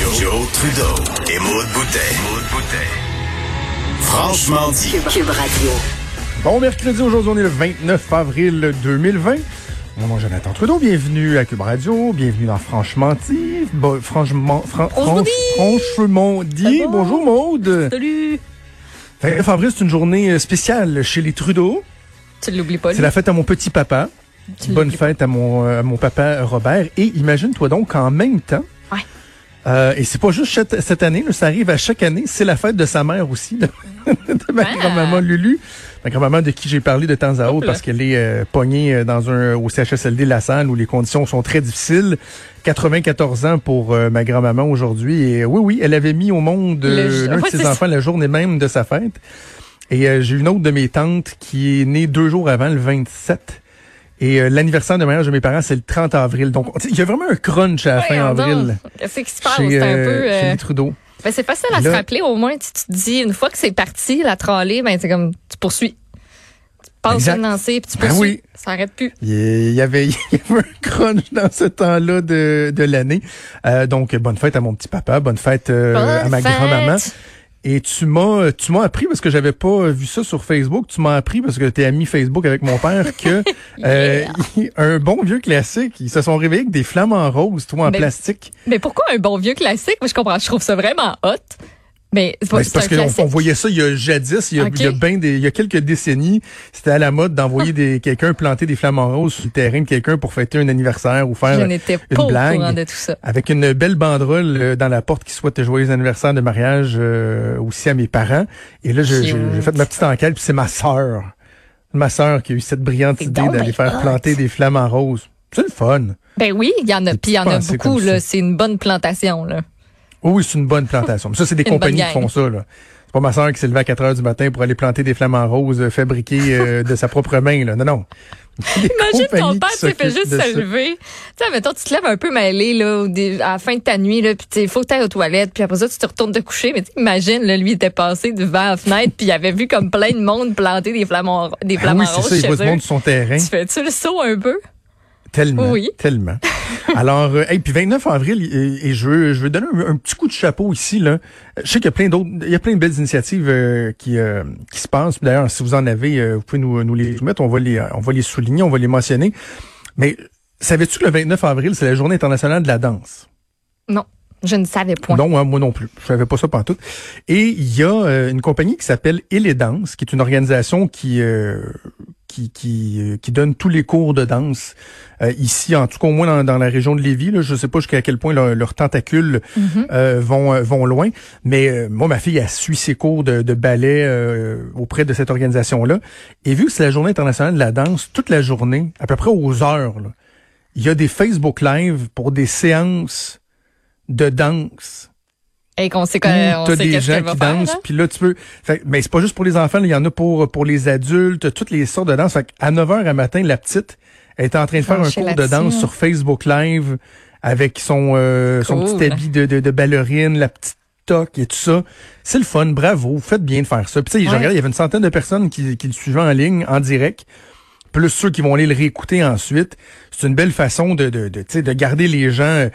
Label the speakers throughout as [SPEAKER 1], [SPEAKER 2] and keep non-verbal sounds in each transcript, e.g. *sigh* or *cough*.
[SPEAKER 1] Joe, Trudeau et Maude Boutet. Franchement dit.
[SPEAKER 2] Cube Radio.
[SPEAKER 3] Bon mercredi, aujourd'hui on est le 29 avril 2020. Mon nom est Jonathan Trudeau, bienvenue à Cube Radio, bienvenue dans Franchement dit. Bon, franchement, fran- dit.
[SPEAKER 2] Bonjour.
[SPEAKER 3] Bonjour Maude.
[SPEAKER 2] Salut.
[SPEAKER 3] 29 avril, c'est une journée euh, spéciale chez les Trudeau.
[SPEAKER 2] Tu l'oublies pas,
[SPEAKER 3] C'est la fête à mon petit papa.
[SPEAKER 2] Tu
[SPEAKER 3] Bonne fête à mon, euh, à mon papa Robert. Et imagine-toi donc qu'en même temps. Euh, et c'est pas juste cette, cette année, là, ça arrive à chaque année, c'est la fête de sa mère aussi, de, *laughs* de ma
[SPEAKER 2] Ah.
[SPEAKER 3] grand-maman Lulu. Ma grand-maman de qui j'ai parlé de temps à autre parce qu'elle est euh, pognée euh, dans un au CHSLD La Salle où les conditions sont très difficiles. 94 ans pour euh, ma grand-maman aujourd'hui. Et oui, oui, elle avait mis au monde l'un de ses enfants la journée même de sa fête. Et j'ai une autre de mes tantes qui est née deux jours avant, le 27. Et euh, l'anniversaire de mariage de mes parents, c'est le 30 avril. Donc, il y a vraiment un crunch à la fin
[SPEAKER 2] donc.
[SPEAKER 3] avril
[SPEAKER 2] Qu'est-ce qui se passe? C'est un
[SPEAKER 3] euh,
[SPEAKER 2] peu.
[SPEAKER 3] chez
[SPEAKER 2] euh,
[SPEAKER 3] les Trudeau.
[SPEAKER 2] ben, c'est facile à
[SPEAKER 3] Là-
[SPEAKER 2] se rappeler, au moins. Tu, te dis, une fois que c'est parti, la trolley, ben, c'est comme, tu poursuis. Tu passes une lancée, puis tu
[SPEAKER 3] Ben
[SPEAKER 2] poursuis.
[SPEAKER 3] oui.
[SPEAKER 2] Ça arrête plus.
[SPEAKER 3] Il y avait, *laughs* il y avait un crunch dans ce temps-là de, de l'année. Euh, donc, bonne fête à mon petit papa, bonne fête euh, à ma grand-maman. Et tu m'as, tu m'as appris parce que j'avais pas vu ça sur Facebook. Tu m'as appris parce que t'es ami Facebook avec mon père *laughs* que euh, un bon vieux classique, ils se sont réveillés avec des flamants roses, toi en plastique.
[SPEAKER 2] Mais pourquoi un bon vieux classique? Moi, je comprends. Je trouve ça vraiment hot. Mais c'est pas
[SPEAKER 3] Ben, c'est parce qu'on voyait ça il y a jadis, il y a,
[SPEAKER 2] Ok.
[SPEAKER 3] il y a ben des, il y a quelques décennies, c'était à la mode d'envoyer des quelqu'un planter des flamants roses sur le terrain de quelqu'un pour fêter un anniversaire ou faire
[SPEAKER 2] Je
[SPEAKER 3] une blague.
[SPEAKER 2] de tout ça.
[SPEAKER 3] avec une belle banderole euh, dans la porte qui souhaite joyeux anniversaire de mariage euh, aussi à mes parents. Et là, j'ai fait ma petite enquête, puis c'est ma sœur. Ma sœur qui a eu cette brillante idée d'aller faire planter des flamants roses. C'est le fun.
[SPEAKER 2] Ben oui, il y en a, puis il y en a beaucoup, là. C'est une bonne plantation, là.
[SPEAKER 3] Oh oui, c'est une bonne plantation. Mais ça, c'est des *laughs* compagnies qui font ça. là. C'est pas ma sœur qui s'est levée à 4 heures du matin pour aller planter des flamants roses euh, fabriqués euh, *laughs* de sa propre main. Là. Non, non.
[SPEAKER 2] Imagine ton père, tu fait juste
[SPEAKER 3] de
[SPEAKER 2] se lever. Tu sais, mettons, tu te lèves un peu mêlé, là, à la fin de ta nuit, là, puis tu sais, faut que t'ailles aux toilettes, puis après ça, tu te retournes te coucher. Mais tu imagine, là, lui, il était passé devant la fenêtre, puis il avait vu comme plein de monde planter des flamants, des
[SPEAKER 3] Ah
[SPEAKER 2] flamants
[SPEAKER 3] oui, c'est
[SPEAKER 2] roses
[SPEAKER 3] ça, il
[SPEAKER 2] chez
[SPEAKER 3] voit du
[SPEAKER 2] eux.
[SPEAKER 3] monde sur son terrain.
[SPEAKER 2] Tu fais-tu le saut un peu?
[SPEAKER 3] Tellement.
[SPEAKER 2] Oui.
[SPEAKER 3] Tellement. Alors, euh, hey, puis 29 avril, et, et je veux, je veux donner un, un petit coup de chapeau ici, là. Je sais qu'il y a plein d'autres, il y a plein de belles initiatives euh, qui, euh, qui se passent. D'ailleurs, si vous en avez, euh, vous pouvez nous, nous les soumettre. On va les, on va les souligner, on va les mentionner. Mais savais-tu que le 29 avril, c'est la journée internationale de la danse?
[SPEAKER 2] Non, je ne savais point.
[SPEAKER 3] Non, hein, moi non plus. Je savais pas ça pantoute. Et il y a euh, une compagnie qui s'appelle Il Danse, qui est une organisation qui euh, qui qui, euh, qui donne tous les cours de danse euh, ici, en tout cas au moins dans, dans la région de Lévis. Là, je sais pas jusqu'à quel point leur- leurs tentacules
[SPEAKER 2] Mhm.
[SPEAKER 3] euh, vont vont loin. Mais euh, moi, ma fille a suit ses cours de, de ballet auprès de cette organisation-là. Et vu que c'est la journée internationale de la danse, toute la journée, à peu près aux heures, là, il y a des Facebook Live pour des séances de danse
[SPEAKER 2] Et qu'on sait
[SPEAKER 3] t'as
[SPEAKER 2] sait
[SPEAKER 3] des gens qui dansent, puis là tu peux. Fait, mais c'est pas juste pour les enfants, il y en a pour pour les adultes, toutes les sortes de danse. Fait à 9h à matin, la petite elle est en train de faire un cours de danse
[SPEAKER 2] hein.
[SPEAKER 3] sur Facebook Live avec son euh, son petit habit de, de, de ballerine, la petite toque et tout ça. C'est le fun, bravo, faites bien de faire ça. Puis tu sais, je il y avait une centaine de personnes qui, qui le suivaient en ligne, en direct plus ceux qui vont aller le réécouter ensuite. C'est une belle façon de, de, de, de garder les gens euh,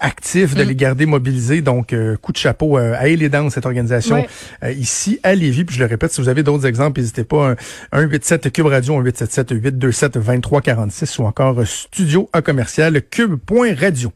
[SPEAKER 3] actifs, de
[SPEAKER 2] Mm.
[SPEAKER 3] les garder mobilisés. Donc, euh, coup de chapeau euh, à les dans cette organisation euh, ici à Lévis. Puis je le répète, si vous avez d'autres exemples, n'hésitez pas. Un, 187 Cube Radio, un 877 827 2346 ou encore euh, studio à commercial cube.radio.